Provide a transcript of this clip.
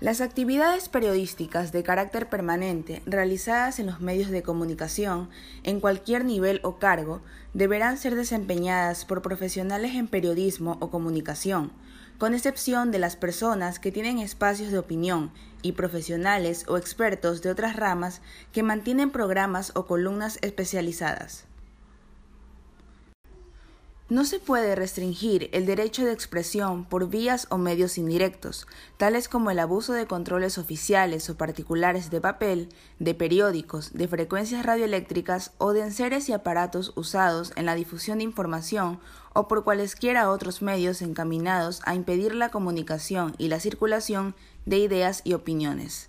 Las actividades periodísticas de carácter permanente realizadas en los medios de comunicación, en cualquier nivel o cargo, deberán ser desempeñadas por profesionales en periodismo o comunicación, con excepción de las personas que tienen espacios de opinión y profesionales o expertos de otras ramas que mantienen programas o columnas especializadas. No se puede restringir el derecho de expresión por vías o medios indirectos, tales como el abuso de controles oficiales o particulares de papel, de periódicos, de frecuencias radioeléctricas o de enseres y aparatos usados en la difusión de información o por cualesquiera otros medios encaminados a impedir la comunicación y la circulación de ideas y opiniones.